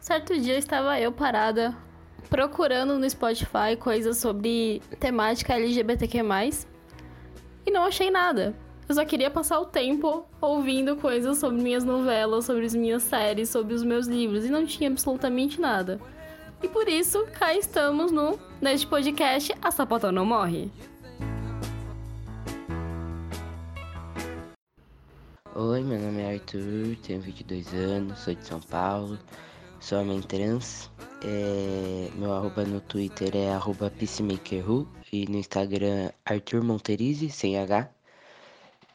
Certo dia estava eu parada procurando no Spotify coisas sobre temática LGBTQ+, e não achei nada. Eu só queria passar o tempo ouvindo coisas sobre minhas novelas, sobre as minhas séries, sobre os meus livros, e não tinha absolutamente nada. E por isso, cá estamos no neste podcast A Sapatão Não Morre. Oi, meu nome é Arthur, tenho 22 anos, sou de São Paulo, sou homem trans. É, meu arroba no Twitter é arroba peacemakerhu e no Instagram Arthur Monterize, sem H.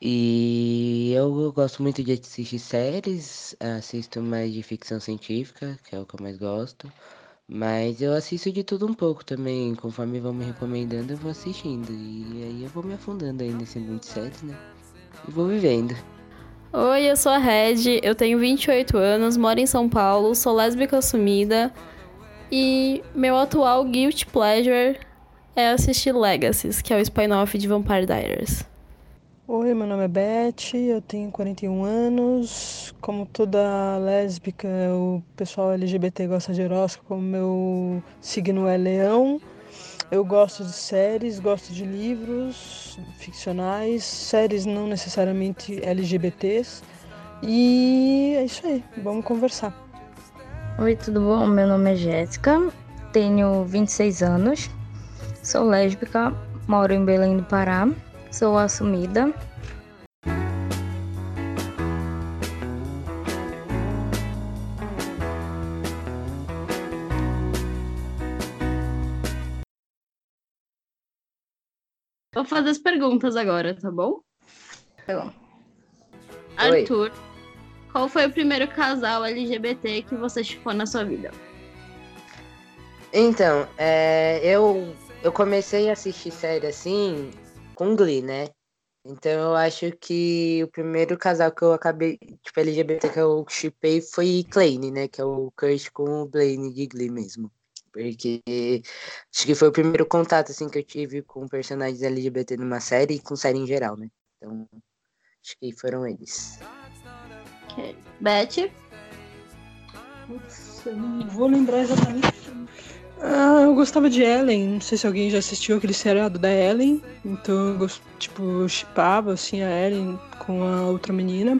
E eu gosto muito de assistir séries, assisto mais de ficção científica, que é o que eu mais gosto. Mas eu assisto de tudo um pouco também, conforme vão me recomendando, eu vou assistindo. E aí eu vou me afundando aí nesse mundo de séries, né? E vou vivendo. Oi, eu sou a Red, eu tenho 28 anos, moro em São Paulo, sou lésbica assumida. E meu atual guilty pleasure é assistir Legacies, que é o spin-off de Vampire Diaries. Oi, meu nome é Beth, eu tenho 41 anos. Como toda lésbica, o pessoal LGBT gosta de horóscopo, meu signo é leão. Eu gosto de séries, gosto de livros ficcionais, séries não necessariamente LGBTs. E é isso aí, vamos conversar. Oi, tudo bom? Meu nome é Jéssica, tenho 26 anos, sou lésbica, moro em Belém do Pará Sou assumida. Vou fazer as perguntas agora, tá bom? Tá bom. Arthur, qual foi o primeiro casal LGBT que você chupou na sua vida? Então, é, eu, eu comecei a assistir série assim com Glee, né? Então eu acho que o primeiro casal que eu acabei, tipo, LGBT que eu chipei foi Kleine, né? Que é o Kurt com o Blaine de Glee mesmo. Porque acho que foi o primeiro contato assim que eu tive com personagens LGBT numa série e com série em geral, né? Então, acho que foram eles. Okay. Beth? Putz, eu não vou lembrar exatamente ah, eu gostava de Ellen. Não sei se alguém já assistiu aquele seriado da Ellen. Então eu, tipo, chipava assim a Ellen com a outra menina.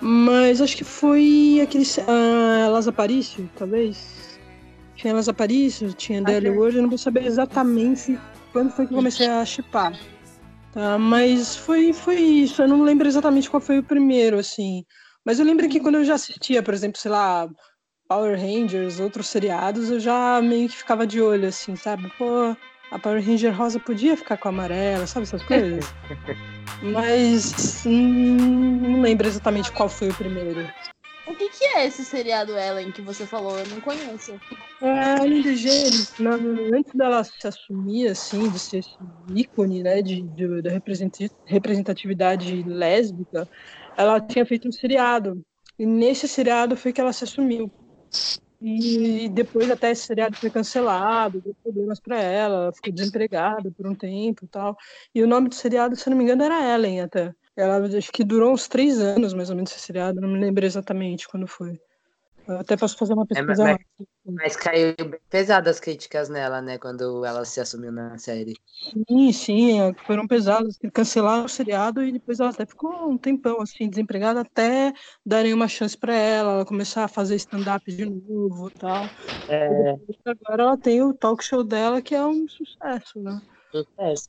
Mas acho que foi aquele. Uh, Elas Aparício, talvez. Tinha Elas Aparício, tinha ah, Daily World. Eu não vou saber exatamente quando foi que eu comecei a chipar. Tá, mas foi, foi isso. Eu não lembro exatamente qual foi o primeiro, assim. Mas eu lembro que quando eu já assistia, por exemplo, sei lá, Power Rangers, outros seriados, eu já meio que ficava de olho, assim, sabe? Pô, a Power Ranger rosa podia ficar com a amarela, sabe essas coisas? Mas hum, não lembro exatamente qual foi o primeiro. O que, que é esse seriado Ellen que você falou? Eu não conheço. A Ellen DeGeneres, antes dela se assumir, assim, de ser esse ícone, né, de, de, da representatividade lésbica, ela tinha feito um seriado. E nesse seriado foi que ela se assumiu. E depois até esse seriado foi cancelado, deu problemas para ela, ela ficou desempregada por um tempo e tal. E o nome do seriado, se não me engano, era Ellen até. Ela acho que durou uns três anos, mais ou menos, esse seriado, não me lembro exatamente quando foi. Eu até posso fazer uma pesquisa. É, mas, mas, caiu bem pesado as críticas nela, né? Quando ela se assumiu na série. Sim, sim, é, foram pesadas. Cancelaram o seriado e depois ela até ficou um tempão assim, desempregada, até darem uma chance para ela, ela começar a fazer stand-up de novo e tal. É... E agora ela tem o talk show dela, que é um sucesso, né? Sucesso.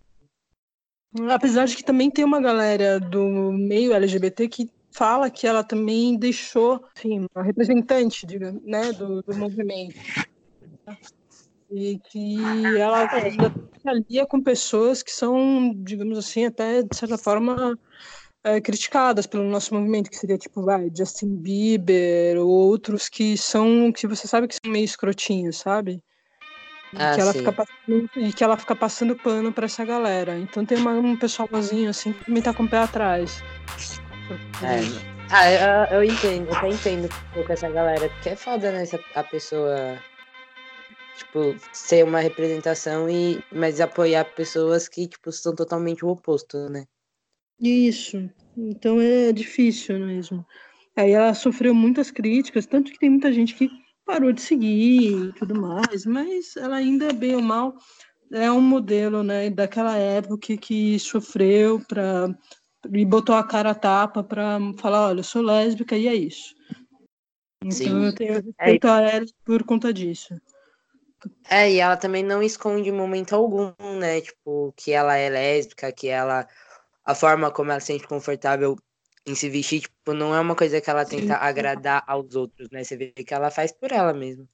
Apesar de que também tem uma galera do meio LGBT que fala que ela também deixou, enfim, uma representante de, né, do, do movimento. E que ela se alia com pessoas que são, digamos assim, até de certa forma é, criticadas pelo nosso movimento, que seria tipo, vai, Justin Bieber, ou outros que são, que você sabe que são meio escrotinhos, sabe? Ah, que ela fica passando, e que ela fica passando pano para essa galera. Então tem uma, um pessoalzinho assim que também tá com o pé atrás. É. Ah, eu, eu, entendo, eu até entendo um pouco essa galera, porque é foda, né? A pessoa, tipo, ser uma representação e mas apoiar pessoas que, tipo, são totalmente o oposto, né? Isso. Então é difícil mesmo. Aí ela sofreu muitas críticas, tanto que tem muita gente que parou de seguir e tudo mais, mas ela ainda, bem ou mal, é um modelo, né, daquela época que, sofreu para e botou a cara a tapa para falar, olha, eu sou lésbica e é isso. Então Sim. eu tenho é respeito é. a ela por conta disso. É, e ela também não esconde em momento algum, né? Tipo, que ela é lésbica, que ela. A forma como ela se sente confortável em se vestir, tipo, não é uma coisa que ela tenta Sim. agradar aos outros, né? Você vê que ela faz por ela mesma.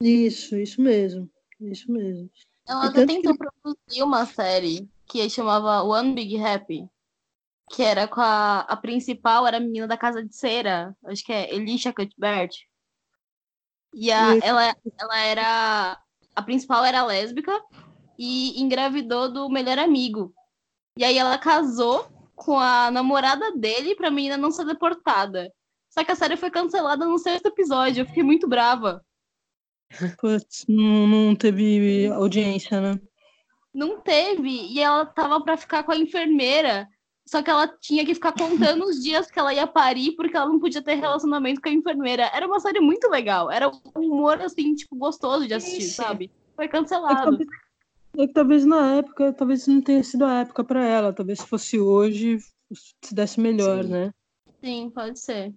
Isso, isso mesmo. Isso mesmo. Ela até tentou que... produzir uma série que chamava One Big Happy. Que era com a, a principal, era a menina da Casa de Cera. Acho que é Elisha Cuthbert. E a, ela, ela era. A principal era lésbica e engravidou do melhor amigo. E aí ela casou com a namorada dele pra menina não ser deportada. Só que a série foi cancelada no sexto episódio. Eu fiquei muito brava. Putz, não, não teve audiência, né? Não teve. E ela tava pra ficar com a enfermeira. Só que ela tinha que ficar contando os dias que ela ia parir, porque ela não podia ter relacionamento com a enfermeira. Era uma série muito legal. Era um humor, assim, tipo, gostoso de assistir, Ixi. sabe? Foi cancelado. É que, talvez na época, talvez não tenha sido a época para ela. Talvez se fosse hoje, se desse melhor, Sim. né? Sim, pode ser.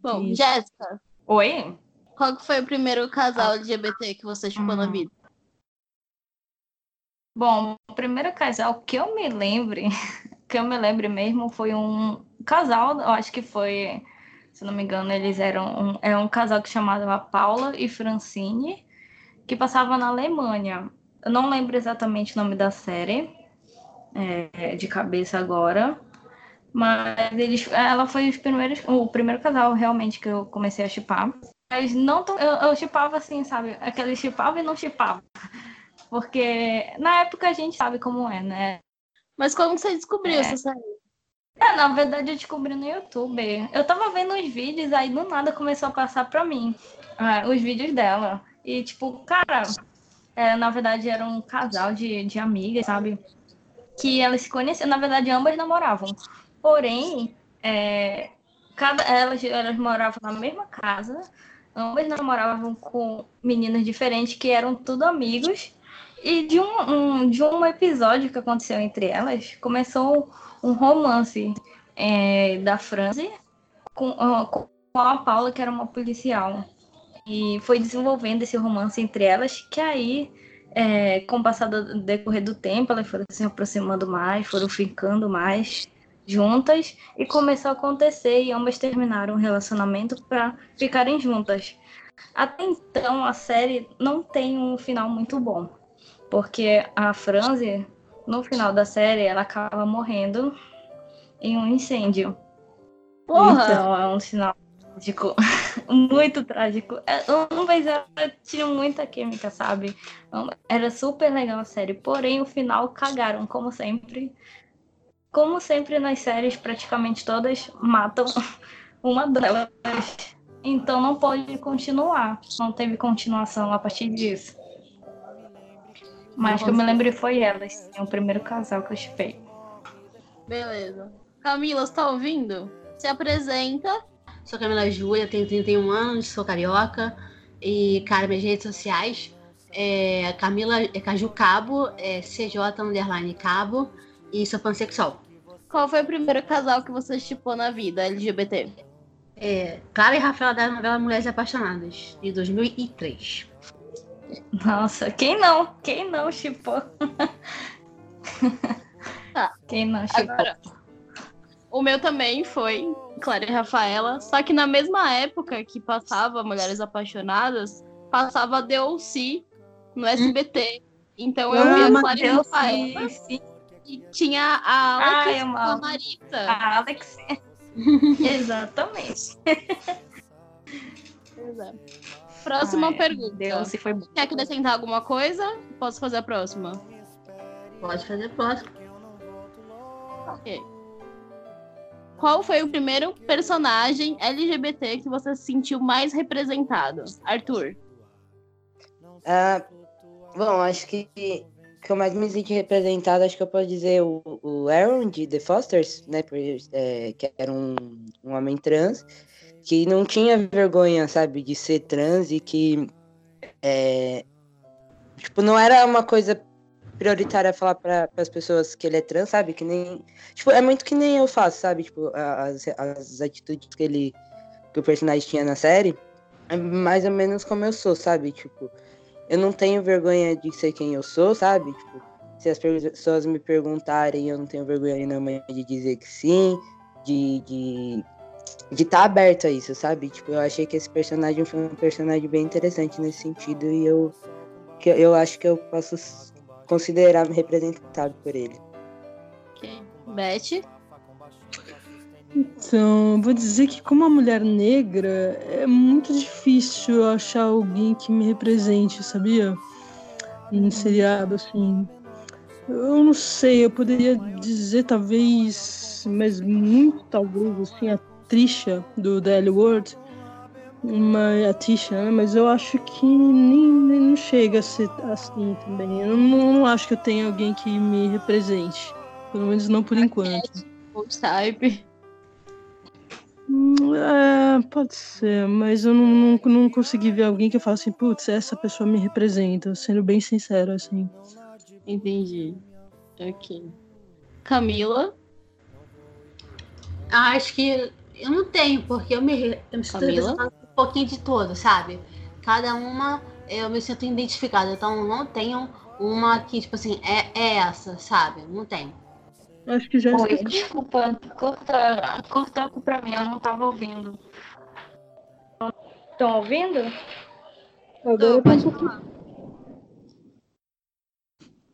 Bom, Isso. Jéssica. Oi? Qual que foi o primeiro casal LGBT que você chupou hum. na vida? Bom, o primeiro casal que eu me lembre que eu me lembro mesmo foi um casal, eu acho que foi, se não me engano, eles eram um, é um casal que chamava Paula e Francine, que passava na Alemanha. Eu não lembro exatamente o nome da série, é, de cabeça agora, mas eles, ela foi os primeiros, o primeiro casal realmente que eu comecei a chipar. Mas não eu, eu chipava assim, sabe? Aquele chipava e não chipava. Porque na época a gente sabe como é, né? Mas como você descobriu é. essa série? É, na verdade eu descobri no YouTube. Eu tava vendo os vídeos, aí do nada começou a passar pra mim uh, os vídeos dela. E, tipo, cara, é, na verdade era um casal de, de amigas, sabe? Que elas se conheciam, na verdade ambas namoravam. Porém, é, cada, elas, elas moravam na mesma casa, ambas namoravam com meninas diferentes que eram tudo amigos e de um, um, de um episódio que aconteceu entre elas, começou um romance é, da Franzi com, com a Paula, que era uma policial. E foi desenvolvendo esse romance entre elas, que aí, é, com o passar do decorrer do tempo, elas foram se aproximando mais, foram ficando mais juntas, e começou a acontecer, e ambas terminaram o relacionamento para ficarem juntas. Até então, a série não tem um final muito bom porque a Franzi, no final da série, ela acaba morrendo em um incêndio. Porra! Então é um sinal trágico, muito trágico. Ambas é, tinham muita química, sabe? Era super legal a série, porém o final cagaram, como sempre. Como sempre nas séries, praticamente todas matam uma delas. Então não pode continuar. Não teve continuação a partir disso. Mas que eu me lembro foi elas, sim, o primeiro casal que eu chipei. Beleza. Camila, você tá ouvindo? Se apresenta. Sou Camila Júlia, tenho 31 anos, sou carioca. E, cara, minhas redes sociais é Camila é Caju Cabo, é CJ Underline Cabo e sou pansexual. Qual foi o primeiro casal que você chipou na vida LGBT? É, Clara e Rafaela da novela Mulheres Apaixonadas, de 2003. Nossa, quem não? Quem não chipou? Tá. Quem não chipou? Agora, o meu também foi Clara e Rafaela, só que na mesma época que passava Mulheres Apaixonadas, passava The O.C. no SBT. Então eu via Clara e Rafaela. E tinha a Alex Ai, a Marita. A Alex. Exatamente. Pois é. Próxima Ai, pergunta. Deus, se foi Quer acrescentar alguma coisa? Posso fazer a próxima? Pode fazer a próxima. Ok. Qual foi o primeiro personagem LGBT que você se sentiu mais representado? Arthur. Ah, bom, acho que que eu mais me senti representado, acho que eu posso dizer o, o Aaron de The Fosters, né? Por, é, que era um, um homem trans. que não tinha vergonha, sabe, de ser trans e que é, tipo, não era uma coisa prioritária falar para as pessoas que ele é trans, sabe? Que nem. Tipo, é muito que nem eu faço, sabe? Tipo, as, as atitudes que ele. que o personagem tinha na série. É mais ou menos como eu sou, sabe? Tipo, eu não tenho vergonha de ser quem eu sou, sabe? Tipo, se as pessoas me perguntarem, eu não tenho vergonha nenhuma de dizer que sim, de de de estar tá aberto a isso, sabe? Tipo, eu achei que esse personagem foi um personagem bem interessante nesse sentido e eu que eu acho que eu posso considerar-me representado por ele. Ok. Beth? Então, vou dizer que como uma mulher negra, é muito difícil achar alguém que me represente, sabia? Um seriado assim. Eu não sei, eu poderia dizer talvez, mas muito talvez, assim, a Trisha do Daily World, uma a Tisha, né? Mas eu acho que nem, nem não chega a ser assim também. Eu não, não, acho que eu tenha alguém que me represente. Pelo menos não por enquanto. Ou Type. É, pode ser, mas eu não, não, não consegui ver alguém que eu falo assim, putz, essa pessoa me representa, sendo bem sincero, assim. Entendi. Ok. Camila? Ah, acho que eu não tenho, porque eu me, eu me Camila? Um pouquinho de todo, sabe? Cada uma eu me sinto identificada, então não tenho uma que, tipo assim, é, é essa, sabe? Não tenho. Acho que já Oi, desculpa, corta, cortou pra mim, eu não tava ouvindo. Estão ouvindo? Agora pode falar.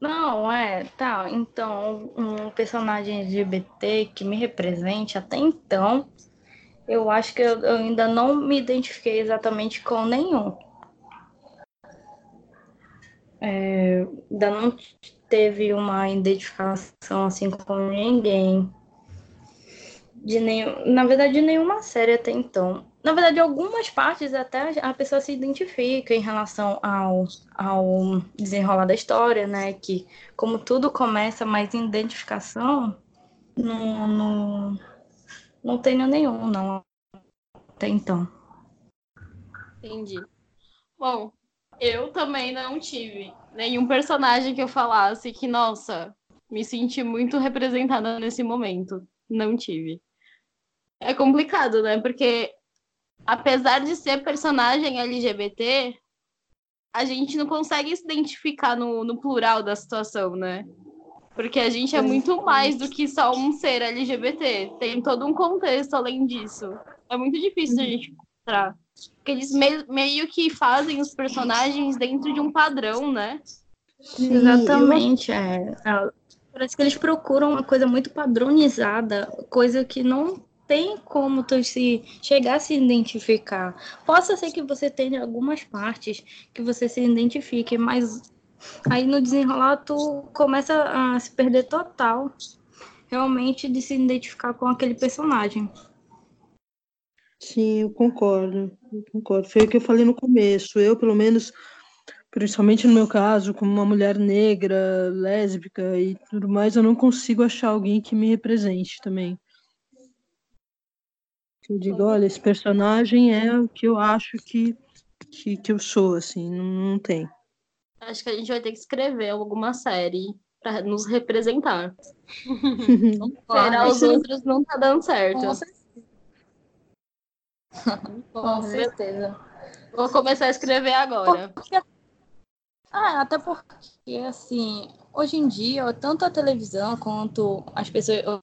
Não, é, tá. Então, um personagem LGBT que me represente até então, eu acho que eu, ainda não me identifiquei exatamente com nenhum. É, ainda não teve uma identificação assim com ninguém. De nenhum, na verdade, de nenhuma série até então. Na verdade, algumas partes até a pessoa se identifica em relação ao, ao desenrolar da história, né? Que como tudo começa mais em identificação, não, não, não tenho nenhum, não, até então. Entendi. Bom, eu também não tive nenhum personagem que eu falasse que, nossa, me senti muito representada nesse momento. Não tive. É complicado, né? Porque apesar de ser personagem LGBT, a gente não consegue se identificar no, no plural da situação, né? Porque a gente é muito mais do que só um ser LGBT. Tem todo um contexto além disso. É muito difícil a gente encontrar. Porque eles meio, meio que fazem os personagens dentro de um padrão, né? Sim, Exatamente. É. Parece que eles procuram uma coisa muito padronizada, coisa que não tem como tu se chegar a se identificar. Possa ser que você tenha algumas partes que você se identifique, mas aí no desenrolar tu começa a se perder total, realmente de se identificar com aquele personagem. Sim, eu concordo. Eu concordo. Foi o que eu falei no começo. Eu, pelo menos, principalmente no meu caso, como uma mulher negra, lésbica e tudo mais, eu não consigo achar alguém que me represente também. Eu digo, olha, esse personagem é o que eu acho que, que, que eu sou, assim, não, não tem. Acho que a gente vai ter que escrever alguma série para nos representar. Esperar os outros não tá dando certo. Com certeza. Vou começar a escrever agora. Porque... Ah, até porque, assim, hoje em dia, tanto a televisão quanto as pessoas,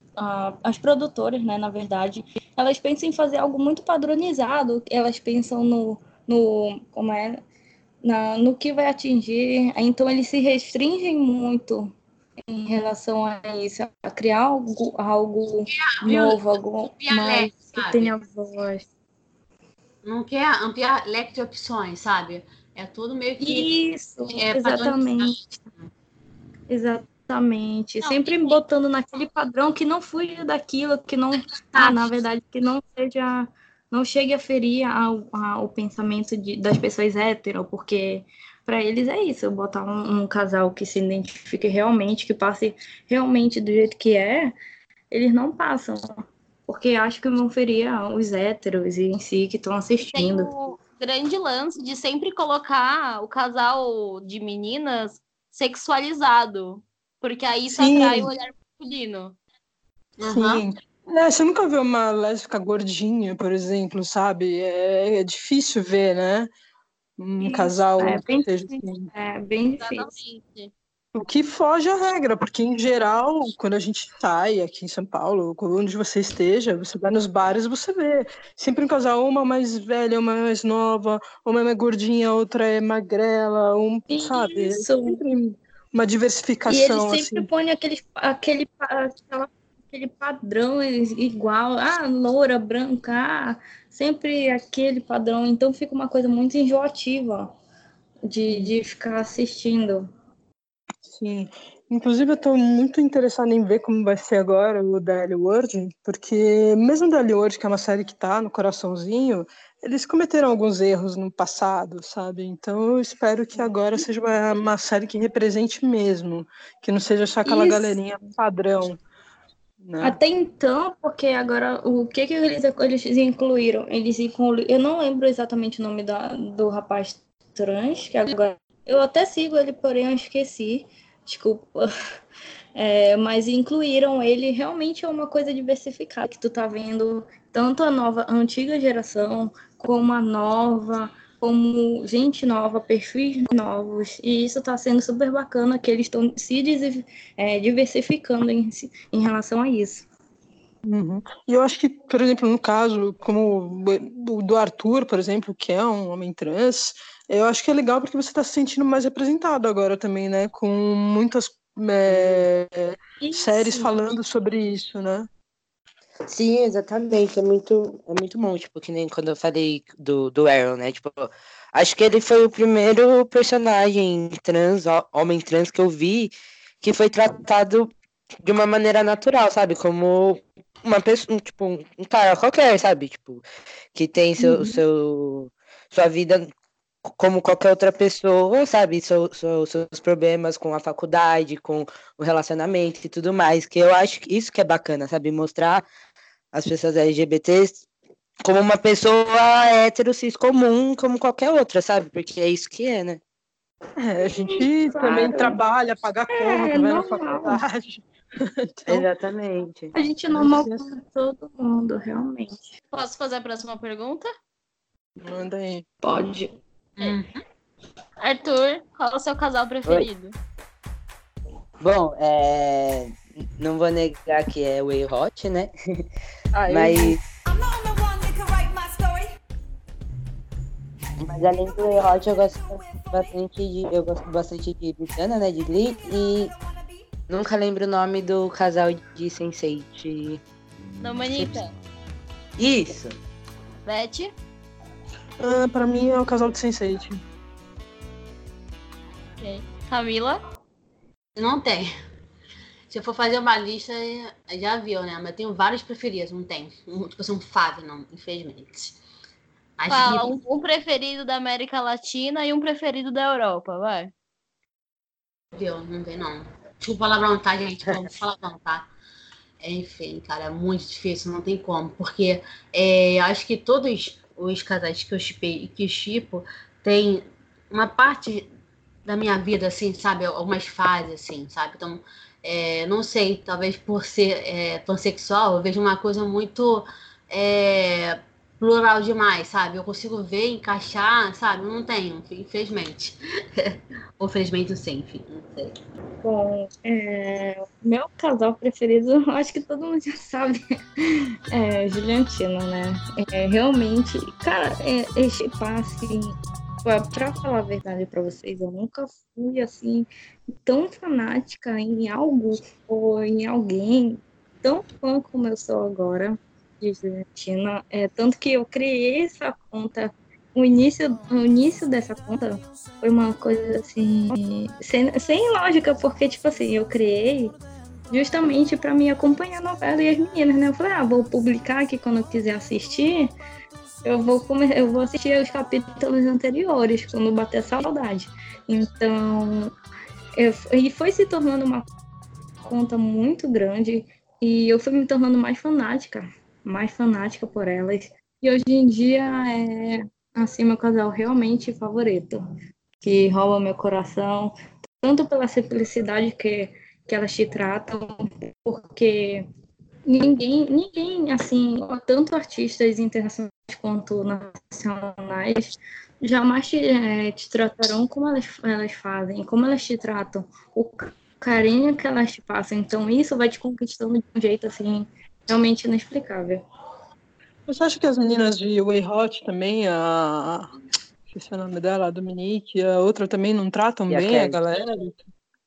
as produtoras, né, na verdade, elas pensam em fazer algo muito padronizado, elas pensam no, no como é, na, no que vai atingir, então eles se restringem muito em relação a isso, a criar algo, algo novo, algo mais que tenha voz não quer ampliar leque de opções, sabe? É tudo meio que. Isso, é exatamente. Exatamente. Não, Sempre botando naquele padrão que não fuja daquilo, que não. Ah, na verdade, que não seja. Não chegue a ferir ao, ao pensamento de, das pessoas hétero, porque para eles é isso, botar um, um, casal que se identifique realmente, que passe realmente do jeito que é, eles não passam. porque acho que não feria os héteros em si que estão assistindo. Tem o grande lance de sempre colocar o casal de meninas sexualizado, porque aí isso Sim. atrai o olhar masculino. Sim. É, você nunca vê uma lésbica gordinha, por exemplo, sabe? É, é difícil ver, né? Um Isso, casal é bem que seja difícil. assim. É bem difícil. Exatamente. O que foge à regra, porque em geral, quando a gente sai aqui em São Paulo, onde você esteja, você vai nos bares, você vê sempre um casal, uma mais velha, uma mais nova, uma é mais gordinha, outra é magrela, um, sabe? É Isso. sempre uma E eles diversificação, sempre assim. põem aquele, aquele, aquela- aquele padrão igual, ah, loura, branca, ah, sempre aquele padrão. Então fica uma coisa muito enjoativa de, de ficar assistindo. Sim. Inclusive, eu estou muito interessada em ver como vai ser agora o da Ellie World, porque mesmo da Ellie World, que é uma série que está no coraçãozinho, eles cometeram alguns erros no passado, sabe? Então eu espero que agora seja uma, uma série que represente mesmo, que não seja só aquela Isso. galerinha padrão, né? Até então, porque agora o que que eles, eles incluíram? Eles incluíram, eu não lembro exatamente o nome da, do rapaz trans, que agora eu até sigo ele, porém eu esqueci. Desculpa. É, mas incluíram ele realmente é uma coisa diversificada, que tu tá vendo tanto a nova, a antiga geração, como a nova, como gente nova, perfis novos, e isso tá sendo super bacana que eles estão se é, diversificando em, em relação a isso. Uhum. E eu acho que, por exemplo, no caso, como o do Arthur, por exemplo, que é um homem trans, eu acho que é legal porque você está se sentindo mais representado agora também, né? Com muitas é, séries falando sobre isso, né? Sim, exatamente. É muito, é muito bom, tipo, que nem quando eu falei do, do Aaron, né? Tipo, acho que ele foi o primeiro personagem trans, ho- homem trans que eu vi que foi tratado de uma maneira natural, sabe? Como uma pessoa, tipo, um um cara qualquer, sabe? Tipo, que tem seu, Uhum. seu, sua vida como qualquer outra pessoa, sabe? Seu- seus problemas com a faculdade, com o relacionamento e tudo mais. Que eu acho que isso que é bacana, sabe? Mostrar as pessoas LGBTs como uma pessoa hétero cis comum, como qualquer outra, sabe? Porque é isso que é, né? É, a gente Claro. também trabalha, paga conta, vai na faculdade. Então, Exatamente. A gente é normal com todo mundo, realmente. Posso fazer a próxima pergunta? manda aí. Pode. Hum. Arthur, qual é o seu casal preferido? Bom, é... não vou negar que é o Way Hot, né? Ah, Mas, mas além do Way Hot, eu gosto bastante de. Eu gosto bastante de Britana, né? De Glee. E nunca lembro o nome do casal de Sense8. Não, Manita. Isso! Beth? Ah, pra mim é o casal de Sense8. Ok. Camila? Não tem. Se eu for fazer uma lista, já viu, né? Mas eu tenho vários preferidos, não tem. Um, tipo assim, um fave, não, infelizmente. Mas Fala que- um, um preferido da América Latina e um preferido da Europa, vai. Viu? Não tem, não. Desculpa palavrão, tá, gente? Vamos falar não, tá? Enfim, cara, é muito difícil, não tem como. Porque é, eu acho que todos os casais que eu chipei e que chipo tem uma parte da minha vida, assim, sabe? Algumas fases, assim, sabe? Então, é, não sei, talvez por ser é, pansexual, eu vejo uma coisa muito é, plural demais, sabe? Eu consigo ver, encaixar, sabe? Não tenho, infelizmente. Ou felizmente sim, enfim, não sei. Bom, é, meu casal preferido, acho que todo mundo já sabe, é Juliantino, né? É, realmente, cara, é, esse passe, pra falar a verdade pra vocês, eu nunca fui assim, tão fanática em algo ou em alguém, tão fã como eu sou agora Juliantina. É, tanto que eu criei essa conta. O início, o início dessa conta foi uma coisa assim, sem, sem lógica, porque, tipo assim, eu criei justamente para me acompanhar a novela e as meninas, né? Eu falei, ah, vou publicar aqui quando eu quiser assistir, eu vou, eu vou assistir os capítulos anteriores, quando bater saudade. Então, eu... e foi se tornando uma conta muito grande e eu fui me tornando mais fanática mais fanática por elas. E hoje em dia é assim meu casal realmente favorito, que rouba meu coração, tanto pela simplicidade que, que elas te tratam, porque ninguém, ninguém assim, tanto artistas internacionais quanto nacionais, jamais te, eh, te tratarão como elas, elas fazem, como elas te tratam, o carinho que elas te passam. Então isso vai te conquistando de um jeito assim realmente inexplicável. Você acha que as meninas de Way Hot também, a. Esqueci o nome dela, a Dominique, a outra também não tratam E a bem a Kelly. galera?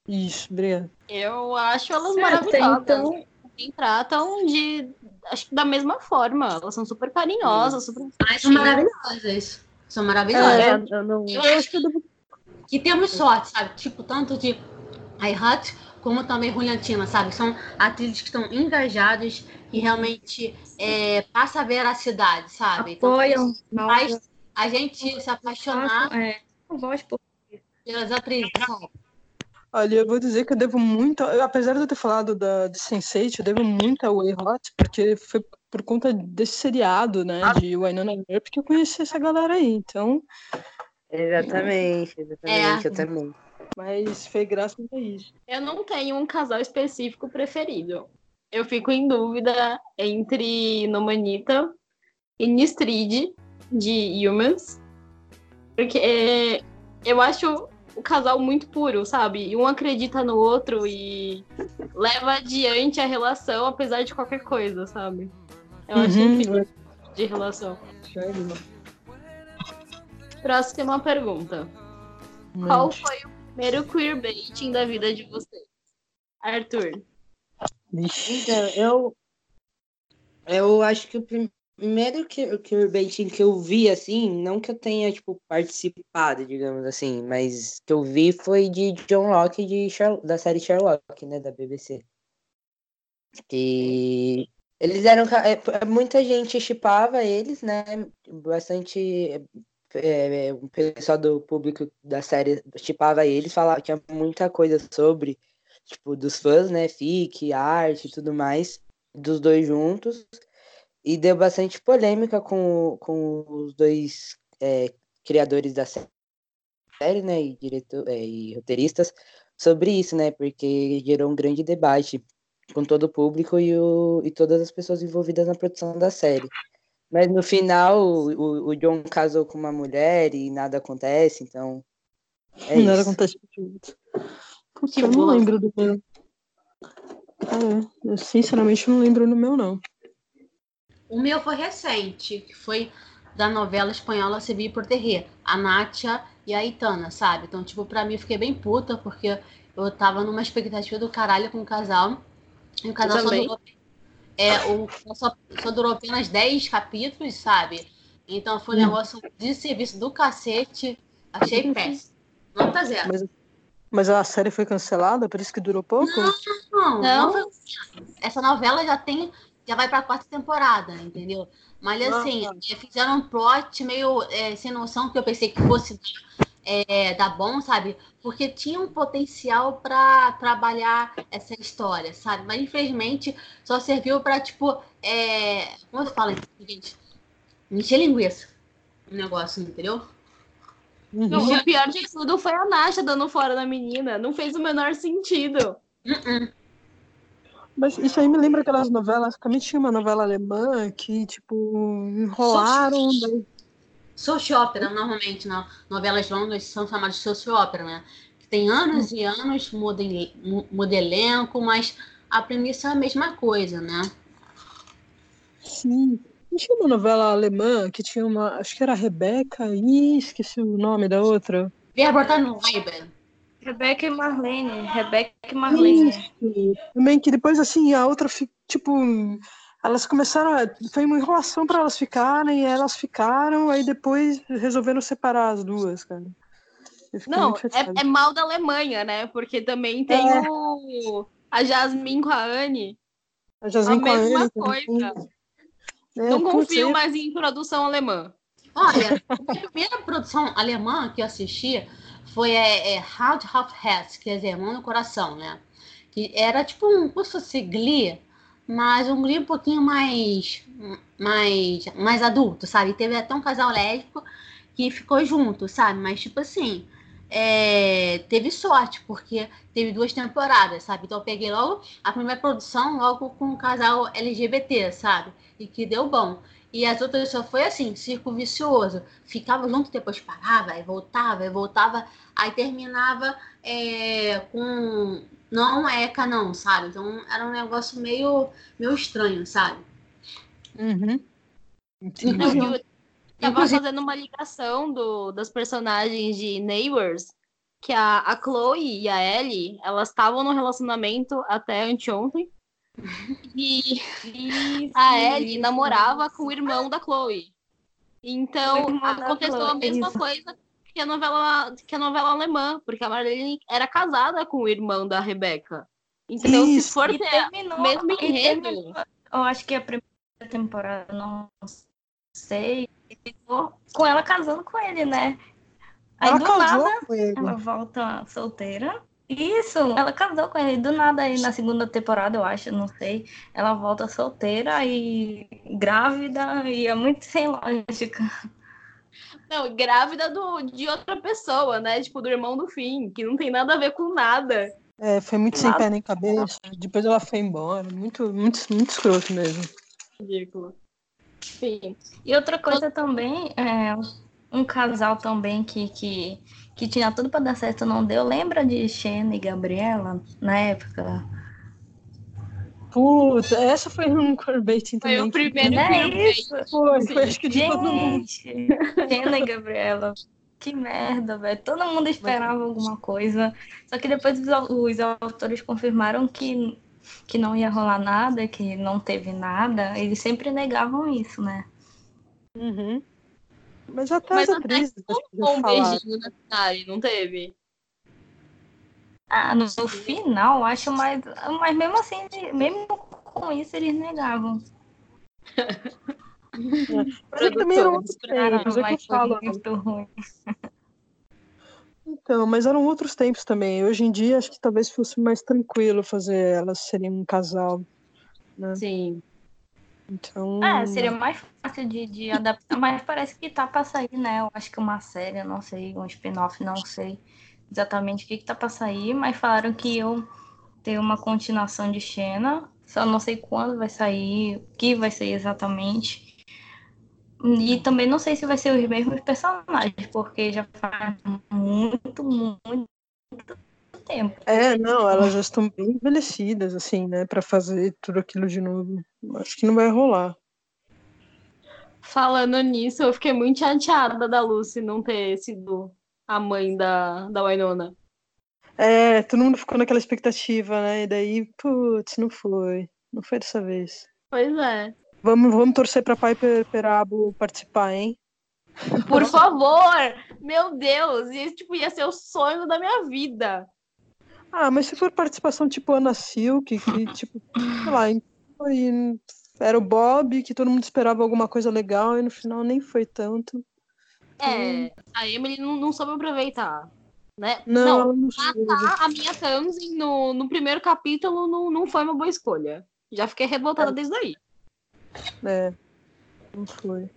Isso, obrigada. Eu acho elas maravilhosas. então, Também tratam de. Acho que da mesma forma. Elas são super carinhosas, super. Mas são maravilhosas. São maravilhosas. É, eu não... Eu acho que que temos sorte, sabe? Tipo, tanto de iHut como também Juliantina, sabe? São atrizes que estão engajadas e realmente é, passa a veracidade, sabe? Então, apoiam, faz a gente se apaixonar é, voz por pelas atrizes, sabe? Olha, eu vou dizer que eu devo muito, eu, apesar de eu ter falado da, de Sense8, eu devo muito ao Way Hot, porque foi por conta desse seriado, né, de Winona Earp, que eu conheci essa galera aí, então, Exatamente, exatamente, É. eu também. Mas foi graças a isso. Eu não tenho um casal específico preferido. Eu fico em dúvida entre Nomanita e Nistrid de Humans. Porque eu acho o casal muito puro, sabe? E um acredita no outro e leva adiante a relação, apesar de qualquer coisa, sabe? Eu acho Uhum. incrível de relação. Próxima pergunta. Qual foi o primeiro queerbaiting da vida de vocês? Arthur. Então, eu. Eu acho que o prim- primeiro que, que que eu vi, assim, não que eu tenha, tipo, participado, digamos assim, mas que eu vi foi de John Locke de da série Sherlock, né, da BBC. E eles eram. é, muita gente chipava eles, né? Bastante. É, o pessoal do público da série chipava eles, falava, tinha muita coisa sobre tipo, dos fãs, né? Fic, arte e tudo mais, dos dois juntos. E deu bastante polêmica com, com os dois é, criadores da sé- série, né? E, diretor, é, e roteiristas sobre isso, né? Porque gerou um grande debate com todo o público e, o, e todas as pessoas envolvidas na produção da série. Mas no final, o, o- John casou com uma mulher e nada acontece, então. É Nada isso. acontece muito. Putz, Que eu não lembro do meu. Cara, eu sinceramente não lembro do meu, não. O meu foi recente, que foi da novela espanhola Se Vi por Terrer, a Nátia e a Itana, sabe? Então, tipo, pra mim eu fiquei bem puta, porque eu tava numa expectativa do caralho com o casal. E o casal só também. durou, é, o, só, só durou apenas 10 capítulos, sabe? Então foi um Hum. negócio de serviço do cacete. Achei péssimo. Nota zero. Mas, mas a série foi cancelada, por isso que durou pouco? Não, Não? não foi. Essa novela já tem, já vai pra quarta temporada, entendeu? Mas assim, Ah. eh, fizeram um plot meio eh, sem noção, que eu pensei que fosse dar, eh, dar bom, sabe? Porque tinha um potencial pra trabalhar essa história, sabe? Mas infelizmente só serviu pra, tipo, eh, como eu falo, gente? Encher linguiça. O negócio, entendeu? Uhum. Não, o pior de tudo foi a Nasha dando fora da menina. Não fez o menor sentido. Uh-uh. Mas isso aí me lembra aquelas novelas. Também tinha uma novela alemã que, tipo, enrolaram. daí- Social opera, normalmente, na novelas longas são chamadas de social opera, né? Que tem anos e anos, muda, elenco, mas a premissa é a mesma coisa, né? Sim. Não tinha uma novela alemã que tinha uma. Acho que era a Rebeca. Ih, esqueci o nome da outra. Verbotar no Weiber. Rebeca e Marlene. Rebeca e Marlene. Isso. Também que depois, assim, a outra, tipo. Elas começaram. A... Foi uma enrolação pra elas ficarem, e elas ficaram, aí depois resolveram separar as duas, cara. Não, é, é mal da Alemanha, né? Porque também tem o. A Jasmine com a Anne. A Jasmine a com a mesma Anne coisa. É, Não confio mais em produção alemã. Olha, a primeira produção alemã que eu assisti foi é, é, Hard of Herz, quer dizer, Mão no Coração, né? Que era tipo um, como se fosse Glee, mas um Glee um pouquinho mais, mais, mais adulto, sabe? Teve até um casal lésbico que ficou junto, sabe? Mas, tipo assim, é, teve sorte, porque teve duas temporadas, sabe? Então eu peguei logo a primeira produção, logo com um casal LGBT, sabe? E que deu bom. E as outras só foi assim, circo vicioso. Ficava junto, depois parava, aí voltava, aí voltava, aí terminava é, com não ECA, não, sabe? Então era um negócio meio, meio estranho, sabe? Uhum. Eu Entendi. vi o- Tava Inclusive- fazendo uma ligação do, das personagens de Neighbors, que a, a Chloe e a Ellie, elas estavam no relacionamento até anteontem. E Isso, a Ellie namorava com o irmão da Chloe. Então, aconteceu a mesma isso. coisa que a novela que a novela alemã, porque a Marlene era casada com o irmão da Rebecca. Então, Isso. se for ter terminou, mesmo enredo, terminou, eu acho que a primeira temporada, não sei, ficou com ela casando com ele, né? Aí Ela do casou nada, com ele. ela volta solteira. Isso, ela casou com ele. Do nada aí na segunda temporada, eu acho, não sei. Ela volta solteira e grávida e é muito sem lógica. Não, grávida do, de outra pessoa, né? Tipo, do irmão do fim, que não tem nada a ver com nada. É, foi muito sem pé nem cabeça. Depois ela foi embora. Muito, muito, muito escroto mesmo. Ridículo. Enfim. E outra coisa também, é, um casal também que, que, que tinha tudo pra dar certo não deu. Lembra de Xena e Gabriela na época? Puta, essa foi um queerbaiting Foi também. o que- primeiro Não é isso? Foi, foi acho que de todo mundo. Gente, e Gabriela. Que merda, velho. Todo mundo esperava alguma coisa. Só que depois os, os autores confirmaram que, que não ia rolar nada, que não teve nada. Eles sempre negavam isso, né? Uhum. Mas até Mas as até atrizes que já Um beijinho na finale, não teve? Ah, no final, acho mais. Mas mesmo assim, mesmo com isso, eles negavam. Mas também eram outros tempos, é que eu falo. muito ruim. Então, mas eram outros tempos também. Hoje em dia, acho que talvez fosse mais tranquilo fazer elas serem um casal. Né? Sim. Então. É, seria mais fácil de, de adaptar, mas parece que tá pra sair, né? Eu acho que uma série, não sei, um spin-off, não sei exatamente o que, que tá pra sair, mas falaram que iam ter uma continuação de Xena, só não sei quando vai sair, o que vai ser exatamente. E também não sei se vai ser os mesmos personagens, porque já faz muito, muito tempo. É, não, elas já estão bem envelhecidas, assim, né, Pra fazer tudo aquilo de novo. Acho que não vai rolar. Falando nisso, eu fiquei muito chateada da Lucy não ter sido a mãe da, da Winona. É, todo mundo ficou naquela expectativa, né? E daí, putz, não foi. Não foi dessa vez. Pois é. Vamos, vamos torcer pra Piper Perabo participar, hein? Por favor! Meu Deus! Isso tipo, ia ser o sonho da minha vida. Ah, mas se for participação tipo Ana Silk, que tipo, sei lá, foi, era o Bob, que todo mundo esperava alguma coisa legal e no final nem foi tanto. É, a Emily não, não soube aproveitar. Né? Não, não soube. matar a minha Tamsin no, no primeiro capítulo não, não foi uma boa escolha. Já fiquei revoltada desde aí. É, não foi.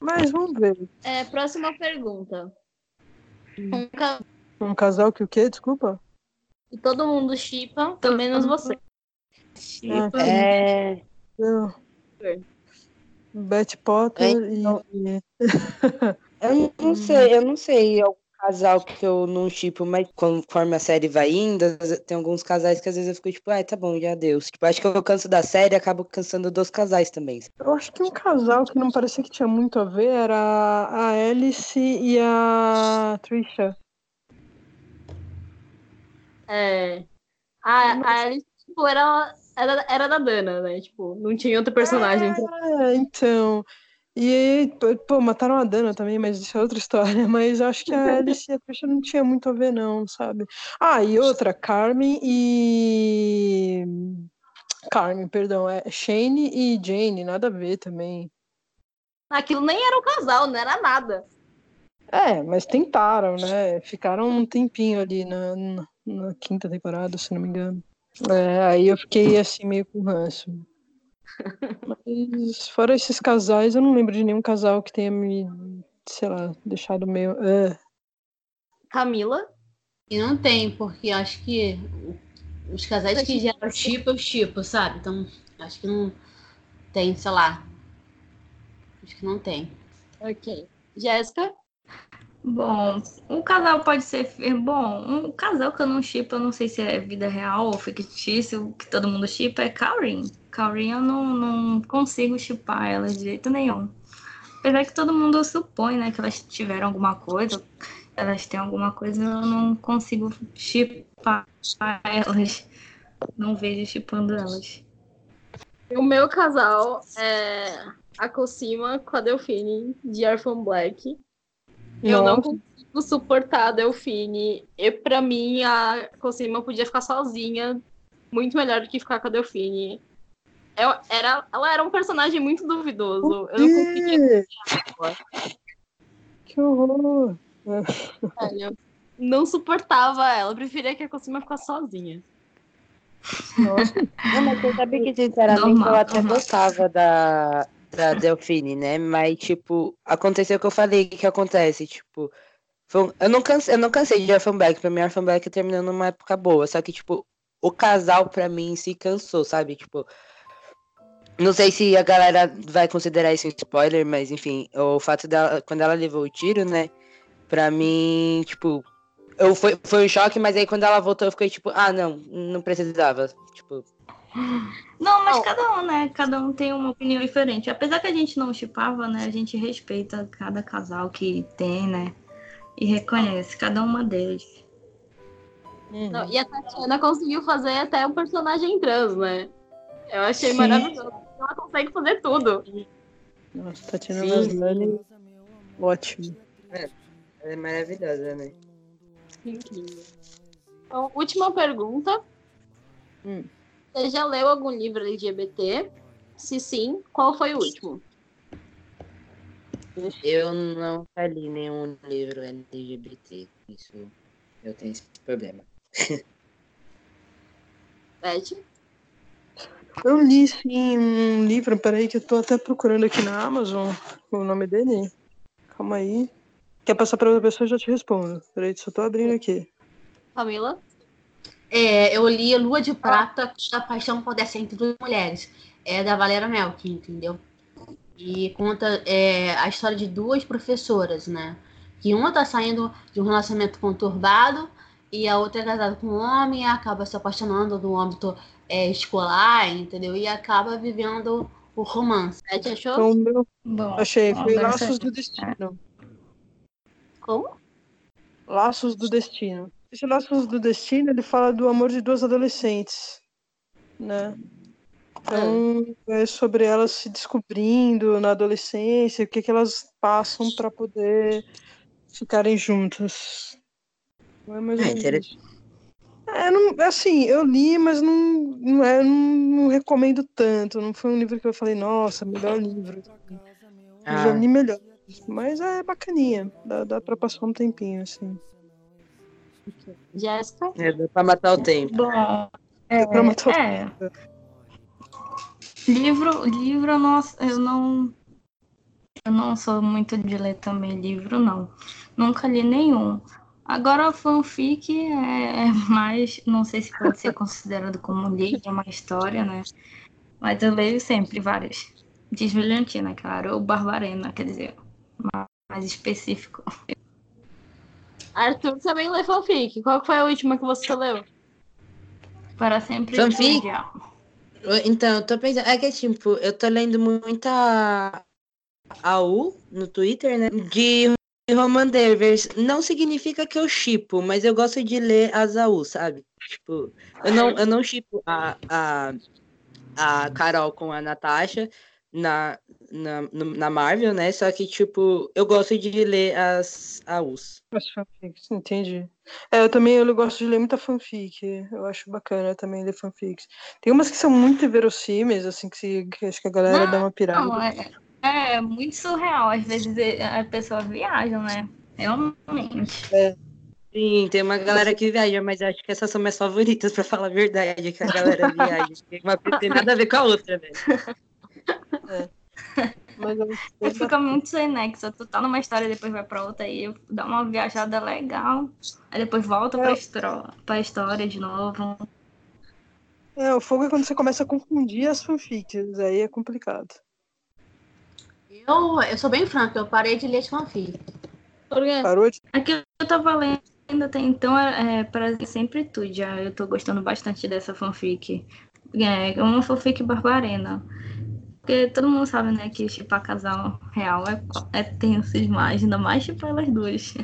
Mas vamos ver. É, próxima pergunta. Um ca- Um casal que o quê? Desculpa? que todo mundo chipa, menos você. Ah, É. não. Betty Potter e. Eu não sei, eu não sei algum casal que eu não tipo, mas conforme a série vai indo, tem alguns casais que às vezes eu fico tipo, ai, tá bom, já deu. Tipo, acho que eu canso da série e acabo cansando dos casais também. Eu acho que um casal que não parecia que tinha muito a ver era a Alice e a Trisha. É. A, a Alice, tipo, era, era, era da Dana, né? Tipo, não tinha outro personagem. É, então. E, pô, mataram a Dana também, mas isso é outra história. Mas acho que a Alice e a Trisha não tinha muito a ver, não, sabe? Ah, e outra, Carmen e. Carmen, perdão, é Shane e Jane, nada a ver também. Aquilo nem era um casal, não era nada. É, mas tentaram, né? Ficaram um tempinho ali na, na, na quinta temporada, se não me engano. É, aí eu fiquei assim meio com ranço. Mas fora esses casais, eu não lembro de nenhum casal que tenha me, sei lá, deixado meio. "Ah". Camila? E não tem, porque acho que os casais que geram chip, eu chipo, sabe? Então, acho que não tem, sei lá. Acho que não tem. Ok. Jéssica? Bom, um casal pode ser. Bom, um casal que eu não chipo, eu não sei se é vida real ou fictício, que todo mundo chipa, é Kaurin. Kaurin eu não, não consigo chipar ela de jeito nenhum. Apesar que todo mundo supõe, né, que elas tiveram alguma coisa, elas têm alguma coisa, eu não consigo chipar elas. Não vejo chipando elas. O meu casal é a Cosima com a Delfine de Orphan Black. Eu não consigo suportar a Delfine. E pra mim, a Cosima podia ficar sozinha. Muito melhor do que ficar com a Delfine. Eu, era, ela era um personagem muito duvidoso. Eu não conseguia Que horror! velho. Não suportava ela. Eu preferia que a Cosima ficasse sozinha. Nossa. Não, mas você sabe que, sinceramente, Normal, eu até normal. gostava da, da Delfine, né? Mas, tipo, aconteceu o que eu falei que acontece, tipo... um- eu, não cansei, eu não cansei de Orphan Black, pra mim Orphan Black terminou numa época boa, só que, tipo, o casal pra mim se cansou, sabe? Tipo, não sei se a galera vai considerar isso um spoiler, mas, enfim, o fato dela, quando ela levou o tiro, né? Pra mim, tipo... Eu foi, foi um choque, mas aí quando ela voltou eu fiquei tipo, ah, não, não precisava. Tipo, Não, mas Não. cada um, né? Cada um tem uma opinião diferente. Apesar que a gente não chipava, né? A gente respeita cada casal que tem, né? E reconhece cada uma deles. Não, e a Tatiana conseguiu fazer até um personagem trans, né? Eu achei Sim. maravilhoso. Ela consegue fazer tudo. Nossa, Tatiana Sim. Maslany, ótimo. ela é maravilhosa, né? Então, última pergunta. Hum. Você já leu algum livro LGBT? Se sim, qual foi o último? Eu não li nenhum livro LGBT. Isso eu tenho esse problema. Beth? Eu li, sim, um livro, peraí, que eu tô até procurando aqui na Amazon o nome dele. Calma aí. Quer passar pra outra pessoa? Eu já te respondo. Peraí, só tô abrindo aqui. Camila? É, eu li Lua de Prata, a paixão ser entre duas mulheres. É da Valéria Melk, entendeu? E conta é, a história de duas professoras, né? Que uma tá saindo de um relacionamento conturbado e a outra é casada com um homem e acaba se apaixonando no âmbito é, escolar, entendeu? E acaba vivendo o romance. Beth achou? Então, meu, Bom, achei, foi Laços do Destino. Como? Laços do Destino. Esse Laços do Destino, ele fala do amor de duas adolescentes, né? Então, é sobre elas se descobrindo na adolescência, o que, que elas passam para poder ficarem juntas. Não é mais ou Ah, interessante. É, não, assim, eu li, mas não, não, é, não, não recomendo tanto. Não foi um livro que eu falei, nossa, melhor livro. Eu já Ah, li melhor. Mas é bacaninha. Dá, dá pra passar um tempinho, assim. Jéssica? é, dá pra matar o tempo. Bom, é, pra matar o é. Livro, livro não, eu não. Eu não sou muito de ler também livro, não. Nunca li nenhum. Agora, fanfic é, é mais. Não sei se pode ser considerado como um livro, uma história, né? Mas eu leio sempre várias. De Juliantina, claro, ou Barbarena, quer dizer, mais específico. Arthur também lê fanfic. Qual que foi a última que você leu? Para sempre. Fanfic? Então, eu tô pensando. É que, tipo, eu tô lendo muita AU no Twitter, né? De Roman Devers. Não significa que eu chipo, mas eu gosto de ler as AU, sabe? Tipo, eu não, eu não chipo a, a, a Carol com a Natasha na, na, na Marvel, né? Só que, tipo, eu gosto de ler as AUs. As fanfics, entendi. É, eu também eu gosto de ler muita fanfic. Eu acho bacana também ler fanfics. Tem umas que são muito verossímeis, assim, que, se, que acho que a galera dá uma pirada. Não, é, é muito surreal. Às vezes é, a pessoa viaja, né? Realmente. Sim, tem uma galera que viaja, mas acho que essas são minhas favoritas, pra falar a verdade, que a galera viaja. Uma coisa tem nada a ver com a outra, velho. Mas eu, fica muito sem nexo. Tu tá numa história, depois vai pra outra aí, dá uma viajada legal. Aí depois volta pra, histro- pra história de novo. é, o fogo é quando você começa a confundir as fanfics, aí é complicado. Eu, eu sou bem franca, eu parei de ler de fanfic. Porque Parou de. Aqui eu tava lendo até então é, é pra sempre tu já. Eu tô gostando bastante dessa fanfic. É uma fanfic barbarena. Porque todo mundo sabe, né, que chipar casal real é, é tenso demais, ainda mais chipar elas duas.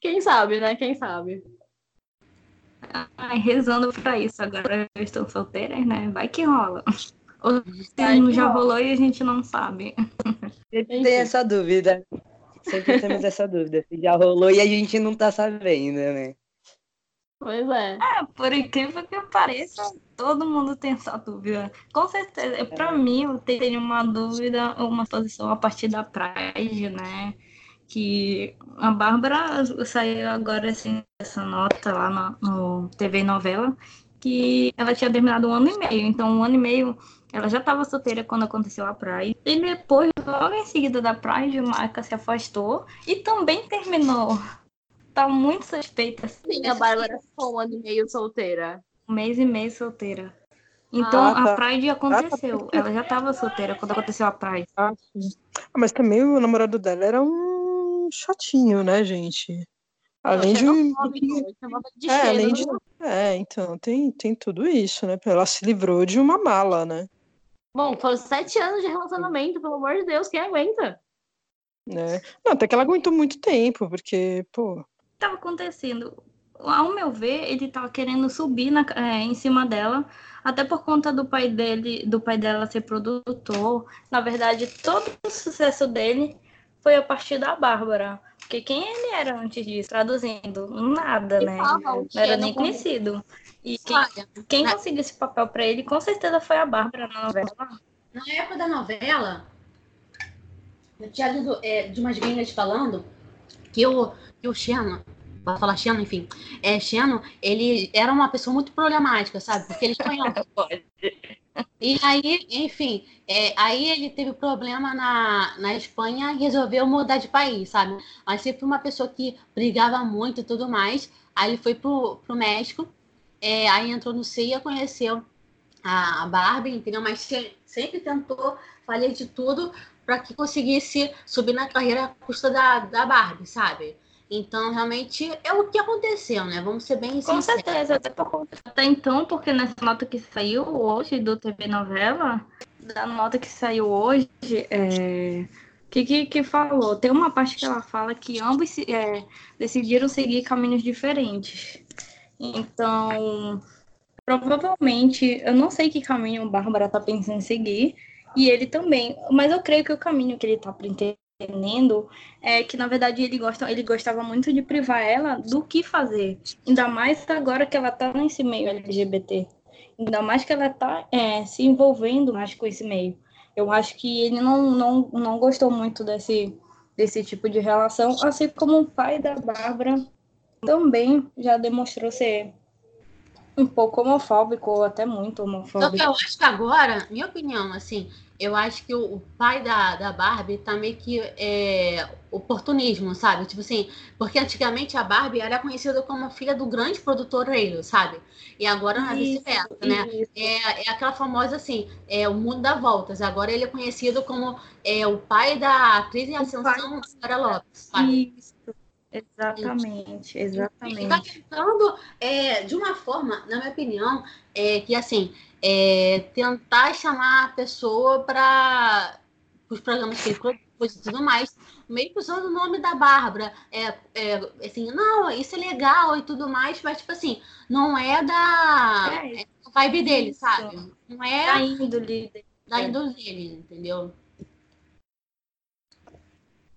quem sabe, né? Quem sabe? Ai, rezando pra isso. Agora eu estou solteiras, né? Vai que rola. Ou se já rolou e a gente não sabe. Sempre tem essa dúvida. Sempre temos essa dúvida. Se já rolou e a gente não tá sabendo, né? Pois é. É, por incrível que pareça, todo mundo tem essa dúvida. Com certeza, pra mim, eu tenho uma dúvida, uma posição a partir da Pride, né? Que a Bárbara saiu agora, assim, essa nota lá no, no TV novela, que ela tinha terminado um ano e meio. Então, um ano e meio, ela já estava solteira quando aconteceu a Pride. E depois, logo em seguida da Pride, Marca se afastou e também terminou. Tá muito suspeita, assim. Sim, a Bárbara ficou um ano e meio solteira. um mês e meio solteira. Então Ah, tá. a Pride aconteceu. Ela já estava solteira quando aconteceu a Pride. Ah, sim. Ah, mas também o namorado dela era um chatinho, né, gente? Além de. De É, além cheiro. de. É, então, tem, tem tudo isso, né? Ela se livrou de uma mala, né? Bom, foram sete anos de relacionamento, pelo amor de Deus, quem aguenta? né? Não, até que ela aguentou muito tempo, porque, pô. O que estava acontecendo? Ao meu ver, ele estava querendo subir na- é, em cima dela, até por conta do pai dele, do pai dela ser produtor. Na verdade, todo o sucesso dele foi a partir da Bárbara. Porque quem ele era antes disso? Traduzindo, nada, né? Não era nem conhecido. E quem, Olha, quem na- conseguiu esse papel pra ele, com certeza foi a Bárbara na novela. Na época da novela, eu tinha lido é, de umas gringas falando que o, que o Xeno, vou falar Xeno, enfim, é, Xeno, ele era uma pessoa muito problemática, sabe? Porque ele espanhol. E aí, enfim, é, aí ele teve problema na, na Espanha e resolveu mudar de país, sabe? Mas sempre uma pessoa que brigava muito e tudo mais. Aí ele foi pro, pro México, é, aí entrou no CIA, conheceu a Barbie, entendeu? Mas se- sempre tentou fazer de tudo para que conseguisse subir na carreira à custa da, da Barbie, sabe? Então, realmente, é o que aconteceu, né? Vamos ser bem Com sinceros. certeza, até, por até então, porque nessa nota que saiu hoje do TV Novela, da nota que saiu hoje, é, que, que, que falou? Tem uma parte que ela fala que ambos é, decidiram seguir caminhos diferentes. Então, provavelmente, eu não sei que caminho o Bárbara tá pensando em seguir, e ele também, mas eu creio que o caminho que ele tá pretendendo é que, na verdade, ele, gosta, ele gostava muito de privar ela do que fazer. Ainda mais agora que ela tá nesse meio LGBT. Ainda mais que ela tá é, se envolvendo mais com esse meio. Eu acho que ele não, não, não gostou muito desse, desse tipo de relação, assim como o pai da Bárbara também já demonstrou ser um pouco homofóbico, ou até muito Só que homofóbico. eu acho que agora, minha opinião, assim, eu acho que o, pai da, da Barbie tá meio que é, oportunismo, sabe? Tipo assim, porque antigamente a Barbie era conhecida como filha do grande produtor Raylo, sabe? E agora é Isso, vice-versa, né? É, é aquela famosa assim, é o mundo dá voltas. Agora ele é conhecido como é, o pai da atriz em ascensão, Sara Lopes, sabe? Isso, exatamente, exatamente. tentando, é, de uma forma, na minha opinião, é, que assim, é, tentar chamar a pessoa para os programas que ele produz e tudo mais, meio que usando o nome da Bárbara. É, é, assim, não, isso é legal e tudo mais, mas tipo assim, não é da É, é vibe dele, sabe? Não é da índole da índole dele, entendeu?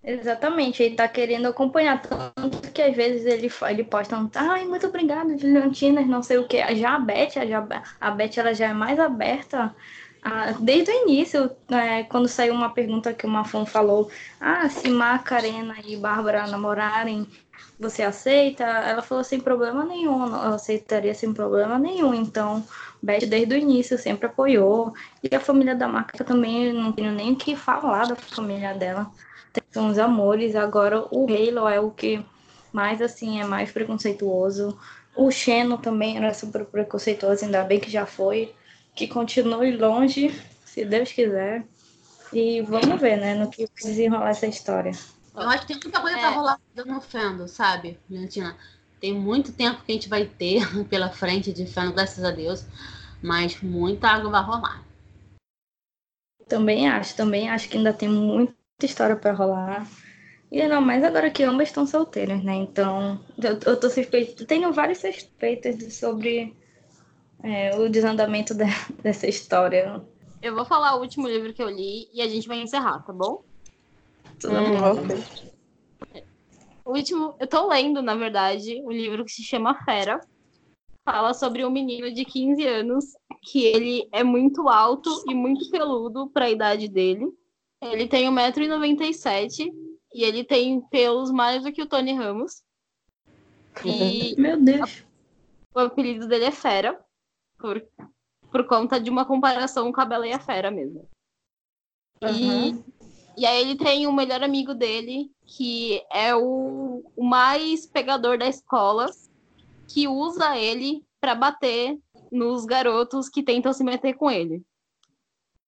Exatamente, ele tá querendo acompanhar tanto que às vezes ele, ele posta um, ai, muito obrigado, Juliantinas, não sei o que. Já a Beth, a, já, a Beth ela já é mais aberta ah, desde o início, é, quando saiu uma pergunta que o Mafon falou, ah, se Macarena e Bárbara namorarem, você aceita? Ela falou sem problema nenhum, eu aceitaria sem problema nenhum. Então, Beth desde o início sempre apoiou. E a família da Marca também, não tenho nem o que falar da família dela. Tem uns amores. Agora o Halo é o que mais assim é mais preconceituoso. O Xeno também era super preconceituoso, ainda bem que já foi. Que continue longe, se Deus quiser. E vamos ver, né, no que desenrolar essa história. Eu acho que tem muita coisa É. pra rolar no Fendo, sabe, Valentina? Tem muito tempo que a gente vai ter pela frente de Fendo, graças a Deus. Mas muita água vai rolar. Também acho, também acho que ainda tem muita história pra rolar. E ainda mais agora que ambas estão solteiras, né? Então, eu, eu tô suspeito. Tenho várias suspeitas sobre é, o desandamento de- dessa história. Eu vou falar o último livro que eu li e a gente vai encerrar, tá bom? Tudo Hum, bem. O último, eu tô lendo, na verdade, um livro que se chama Fera. Fala sobre um menino de 15 anos que ele é muito alto e muito peludo para a idade dele. Ele tem 1,97m e ele tem pelos mais do que o Tony Ramos. E Meu Deus. o apelido dele é Fera, por, por conta de uma comparação com a Bela e a Fera mesmo. E, e aí ele tem o melhor amigo dele, que é o, o mais pegador da escola, que usa ele pra bater nos garotos que tentam se meter com ele.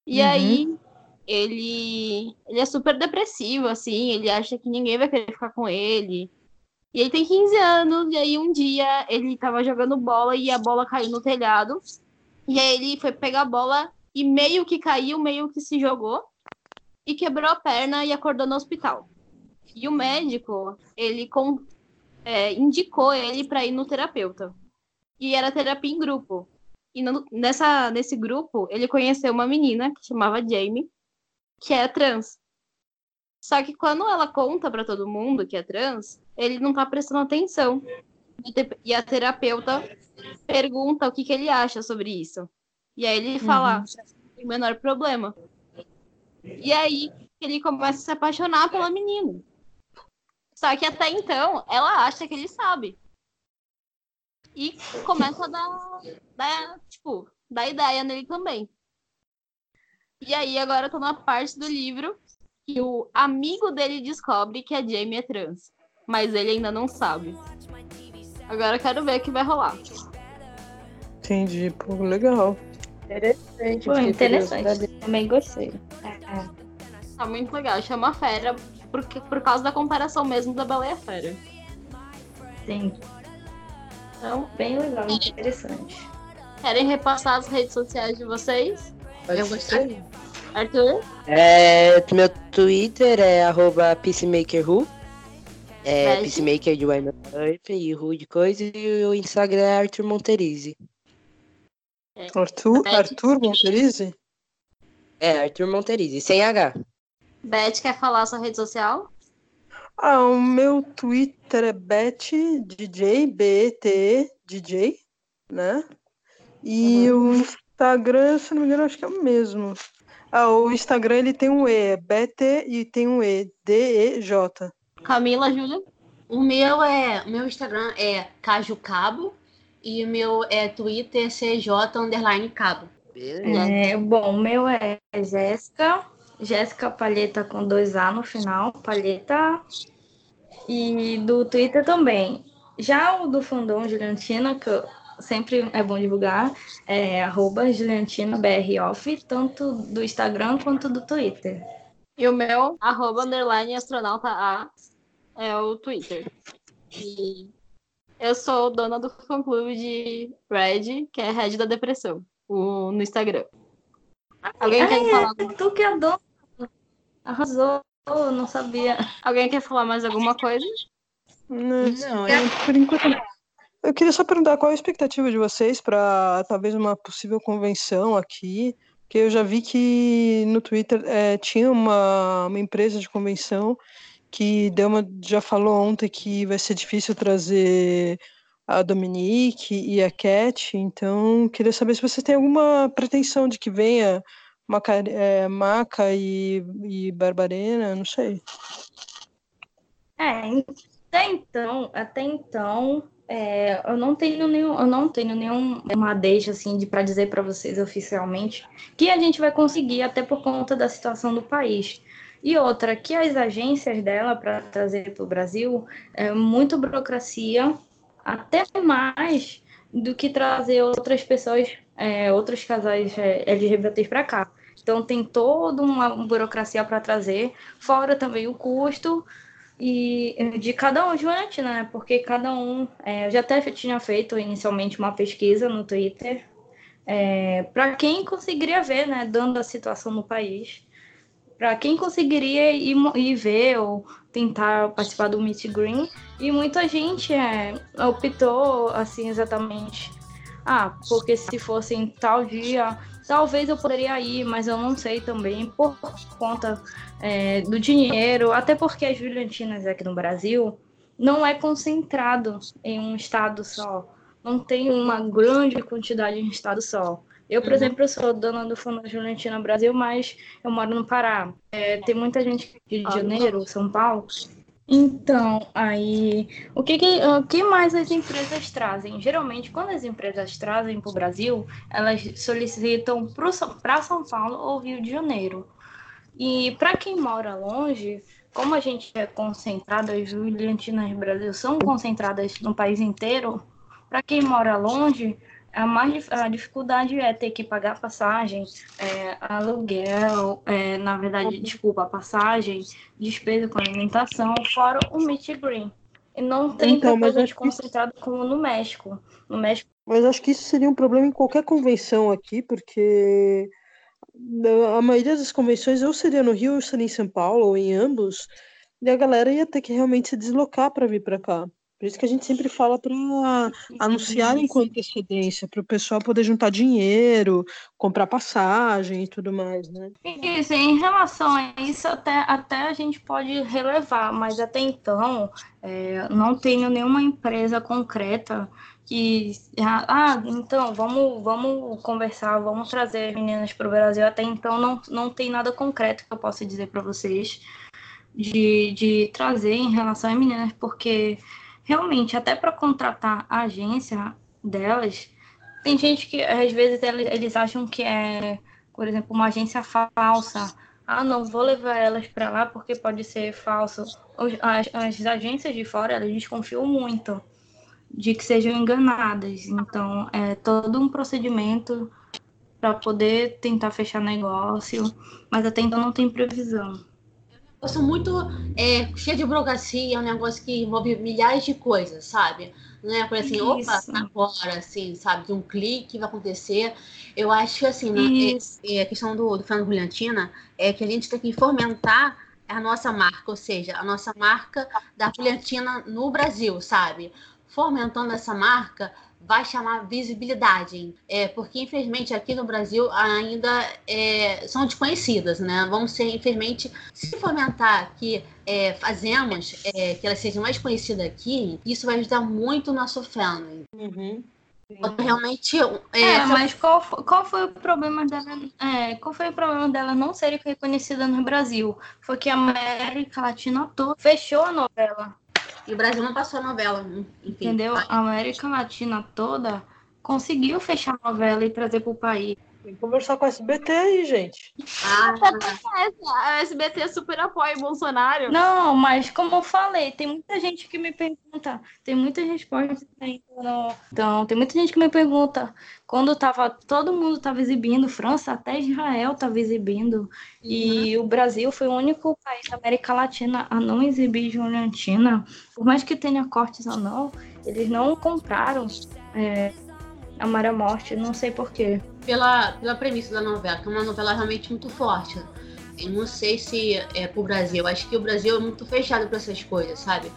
E Uhum. aí ele, ele é super depressivo, assim, ele acha que ninguém vai querer ficar com ele. E ele tem 15 anos, e aí um dia ele tava jogando bola e a bola caiu no telhado. E aí ele foi pegar a bola e meio que caiu, meio que se jogou e quebrou a perna e acordou no hospital. E o médico, ele com- é, indicou ele para ir no terapeuta. E era terapia em grupo. E no- nessa, nesse grupo, ele conheceu uma menina que chamava Jamie, que é trans. Só que quando ela conta para todo mundo que é trans, ele não tá prestando atenção. E a terapeuta pergunta o que, que ele acha sobre isso. E aí ele fala, "Ah, não tem o menor problema. E aí ele começa a se apaixonar pela menina. Só que até então, ela acha que ele sabe. E começa a dar, dar, tipo, dar ideia nele também. E aí agora eu tô na parte do livro que o amigo dele descobre que a Jamie é trans. Mas ele ainda não sabe. Agora eu quero ver o que vai rolar. Entendi, pô, legal. Interessante. Pra interessante. Também gostei. É, Tá muito legal. Chama Fera porque, por causa da comparação mesmo da Bela e a Fera. sim. Então, Bem legal, interessante. querem repassar as redes sociais de vocês? Pode Eu gostei. Arthur? É, meu Twitter é arroba peacemakerhu. É, Beth? peacemaker de Earth e Ru de coisa. E o Instagram é Arthur Monterize. Arthur, Beth? Arthur Monterize? É, Arthur Monterize, sem H. Beth, quer falar a sua rede social? Ah, o meu Twitter é BetDJ, B-E-T, DJ, né? E o Instagram, se não me engano, acho que é o mesmo. Ah, o Instagram ele tem um E, é BT e tem um E, D-E-J. Camila, Júlia? O meu é. O meu Instagram é Caju Cabo e o meu é Twitter CJ underline Cabo. Beleza. É, bom, o meu é Jéssica. Jéssica Palheta com dois A no final. Palheta. E do Twitter também. Já o do Fundão Juliantina, que eu- sempre é bom divulgar, é arroba JuliantinaBROff, tanto do Instagram quanto do Twitter. E o meu, arroba underline astronauta A, é o Twitter. E eu sou dona do fã-clube de Red, que é Red da Depressão, o- no Instagram. Alguém quer falar, É tu que é dona. Arrasou, eu não sabia. alguém quer falar mais alguma coisa? Não, Não, é, por enquanto não. Eu queria só perguntar qual a expectativa de vocês para talvez uma possível convenção aqui, porque eu já vi que no Twitter é, tinha uma, uma empresa de convenção que deu uma, já falou ontem que vai ser difícil trazer a Dominique e a Cat, então queria saber se você tem alguma pretensão de que venha Maca, é, Maca e, e Barbarena, não sei. É, até então, até então, é, eu não tenho nenhum, eu não tenho nenhuma deixa assim de para dizer para vocês oficialmente que a gente vai conseguir até por conta da situação do país. E outra, que as agências dela para trazer para o Brasil é muito burocracia, até mais do que trazer outras pessoas, é, outros casais é, LGBTs para cá. Então tem toda uma burocracia para trazer, fora também o custo e de cada um de né? Porque cada um, é, eu já até tinha feito inicialmente uma pesquisa no Twitter é, para quem conseguiria ver, né, dando a situação no país, para quem conseguiria ir, ir, ver ou tentar participar do Meet Green e muita gente é, optou assim exatamente, ah, porque se fosse em tal dia Talvez eu poderia ir, mas eu não sei também por conta é, do dinheiro, até porque as brilhantinas aqui no Brasil não é concentrado em um estado só. Não tem uma grande quantidade em um estado só. Eu, por uhum. exemplo, sou dona do Fundo Juventina Brasil, mas eu moro no Pará. É, tem muita gente de Janeiro, São Paulo, então, aí, o que, que, o que mais as empresas trazem? Geralmente, quando as empresas trazem para o Brasil, elas solicitam para São Paulo ou Rio de Janeiro. E para quem mora longe, como a gente é concentrado, as brilhantinas Brasil são concentradas no país inteiro, para quem mora longe, a, mais, a dificuldade é ter que pagar passagem, é, aluguel, é, na verdade, desculpa, passagem, despesa com alimentação, fora o meet green. E não tem então, gente concentrado como no México. No México. Mas acho que isso seria um problema em qualquer convenção aqui, porque a maioria das convenções ou seria no Rio ou seria em São Paulo, ou em ambos, e a galera ia ter que realmente se deslocar para vir para cá. Por isso que a gente sempre fala para anunciar com antecedência, para o pessoal poder juntar dinheiro, comprar passagem e tudo mais, né? Isso, em relação a isso, até, até a gente pode relevar, mas até então é, não tenho nenhuma empresa concreta que. Ah, então, vamos, vamos conversar, vamos trazer meninas para o Brasil. Até então não, não tem nada concreto que eu possa dizer para vocês de, de trazer em relação a meninas, porque realmente, até para contratar a agência delas, tem gente que às vezes eles acham que é, por exemplo, uma agência falsa. Ah, não vou levar elas para lá porque pode ser falso. As, as agências de fora, elas desconfiam muito de que sejam enganadas. Então, é todo um procedimento para poder tentar fechar negócio, mas até então não tem previsão negócio muito é, cheio de burocracia, é um negócio que envolve milhares de coisas, sabe? Não é coisa assim, opa, agora, assim, sabe? De um clique vai acontecer. Eu acho que, assim, né, é, é, a questão do, do Fernando Brilhantina é que a gente tem que fomentar a nossa marca, ou seja, a nossa marca da brilhantina no Brasil, sabe? Fomentando essa marca, vai chamar visibilidade, é, porque infelizmente aqui no Brasil ainda é, são desconhecidas, né? Vamos ser, infelizmente, se fomentar que é, fazemos é, que ela seja mais conhecida aqui, isso vai ajudar muito o nosso fandom. Uhum. Realmente. É, é mas qual, qual foi o problema dela? É, qual foi o problema dela não ser reconhecida no Brasil? Foi que a América Latina toda fechou a novela. E o Brasil não passou a novela. Enfim, Entendeu? A América Latina toda conseguiu fechar a novela e trazer para o país. Tem que conversar com a SBT aí, gente. Ah, a SBT super apoia o Bolsonaro. Não, mas como eu falei, tem muita gente que me pergunta, tem muitas respostas ainda. Então, tem muita gente que me pergunta, quando tava, todo mundo estava exibindo, França, até Israel estava exibindo, e uhum. o Brasil foi o único país da América Latina a não exibir Juliantina, por mais que tenha cortes ou não, eles não compraram é, a Morte, não sei porquê. Pela, pela premissa da novela, que é uma novela realmente muito forte. Eu não sei se é pro Brasil. Acho que o Brasil é muito fechado para essas coisas, sabe?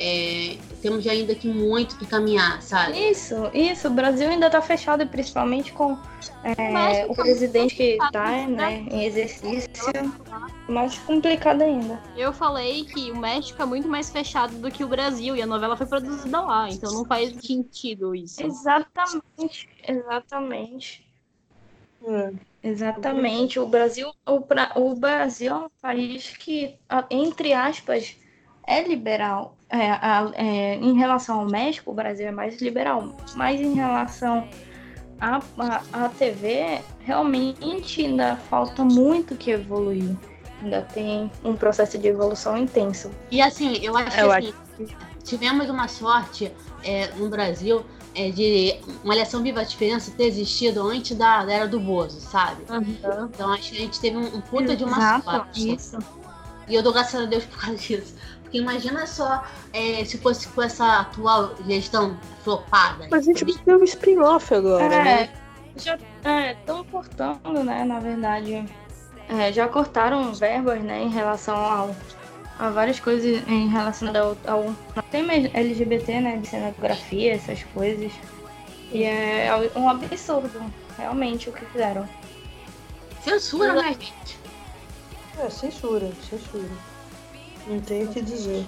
É, temos ainda que muito que caminhar, sabe? Isso, isso. O Brasil ainda está fechado, principalmente com é, o presidente que está né, em exercício. Mais complicado ainda. Eu falei que o México é muito mais fechado do que o Brasil e a novela foi produzida lá, então não faz sentido isso. Exatamente, exatamente. É. Exatamente. O Brasil, o, Bra- o Brasil é um país que, entre aspas, é liberal. É, a- é, em relação ao México, o Brasil é mais liberal. Mas em relação à à- à TV, realmente ainda falta muito que evoluir. Ainda tem um processo de evolução intenso. E assim, eu acho que Eu assim, tivemos uma sorte é, no Brasil é, de Malhação Viva a Diferença ter existido antes da, da era do Bozo, sabe? Então acho que a gente teve um, um puta de uma Exato, sorte. isso. E eu dou graças a Deus por causa disso. Porque imagina só é, se fosse com essa atual gestão flopada. Mas a gente vai ter um spin-off agora, né? É, já estão cortando, né, na verdade. É, já cortaram verbas, né, em relação ao, a várias coisas em relação ao, ao tema LGBT, né, de cenografia, essas coisas. E é um absurdo, realmente, o que fizeram. Censura, né, gente? É, censura, censura. Não tem o que dizer.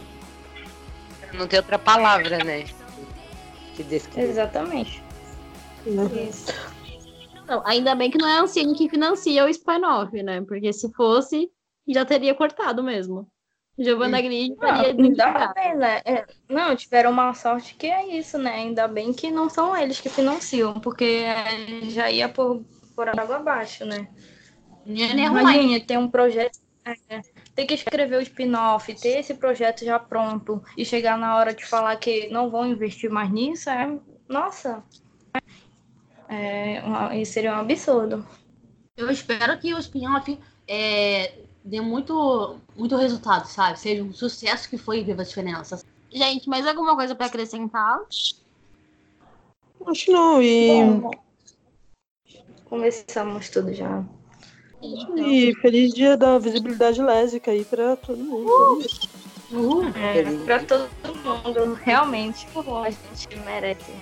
Não tem outra palavra, né? Que descreve. Exatamente. Né? Isso. Não, ainda bem que não é a Ancine que financia o spin-off, né? Porque se fosse, já teria cortado mesmo. Giovanna Grigio ainda bem, né? É, não, tiveram uma sorte que é isso, né? Ainda bem que não são eles que financiam, porque já ia por, por água abaixo, né? Imagine ter um projeto, é, ter que escrever o spin-off, ter esse projeto já pronto e chegar na hora de falar que não vão investir mais nisso, é, nossa, é, uma- isso seria um absurdo. Eu espero que o spin-off é, dê muito, muito resultado, sabe? Seja um sucesso que foi Viva a Diferença. Gente, mais alguma coisa pra acrescentar? Acho que não. E, Bom, Começamos tudo já. E feliz dia da visibilidade lésbica aí pra todo mundo. É, pra todo mundo, realmente, a gente merece.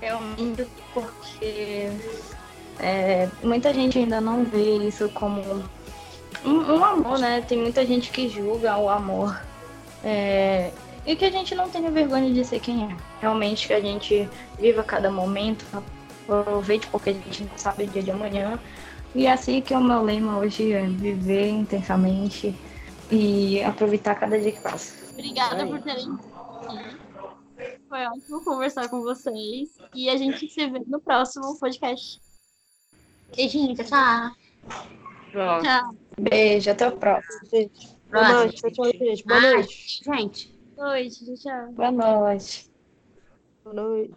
Realmente, porque é, muita gente ainda não vê isso como um, um amor, né? Tem muita gente que julga o amor. É, e que a gente não tenha vergonha de ser quem é. Realmente que a gente viva cada momento, aproveite porque a gente não sabe o dia de amanhã. E assim que é o meu lema hoje é viver intensamente e aproveitar cada dia que passa. Obrigada Aí. por terem. Foi ótimo conversar com vocês. E a gente se vê no próximo podcast. Beijinho, tchau. Tchau. Beijo, até o próximo. Gente, boa noite. Tchau, tchau, gente. Boa Ah, noite. gente. Boa noite. Tchau. Boa noite. Boa noite.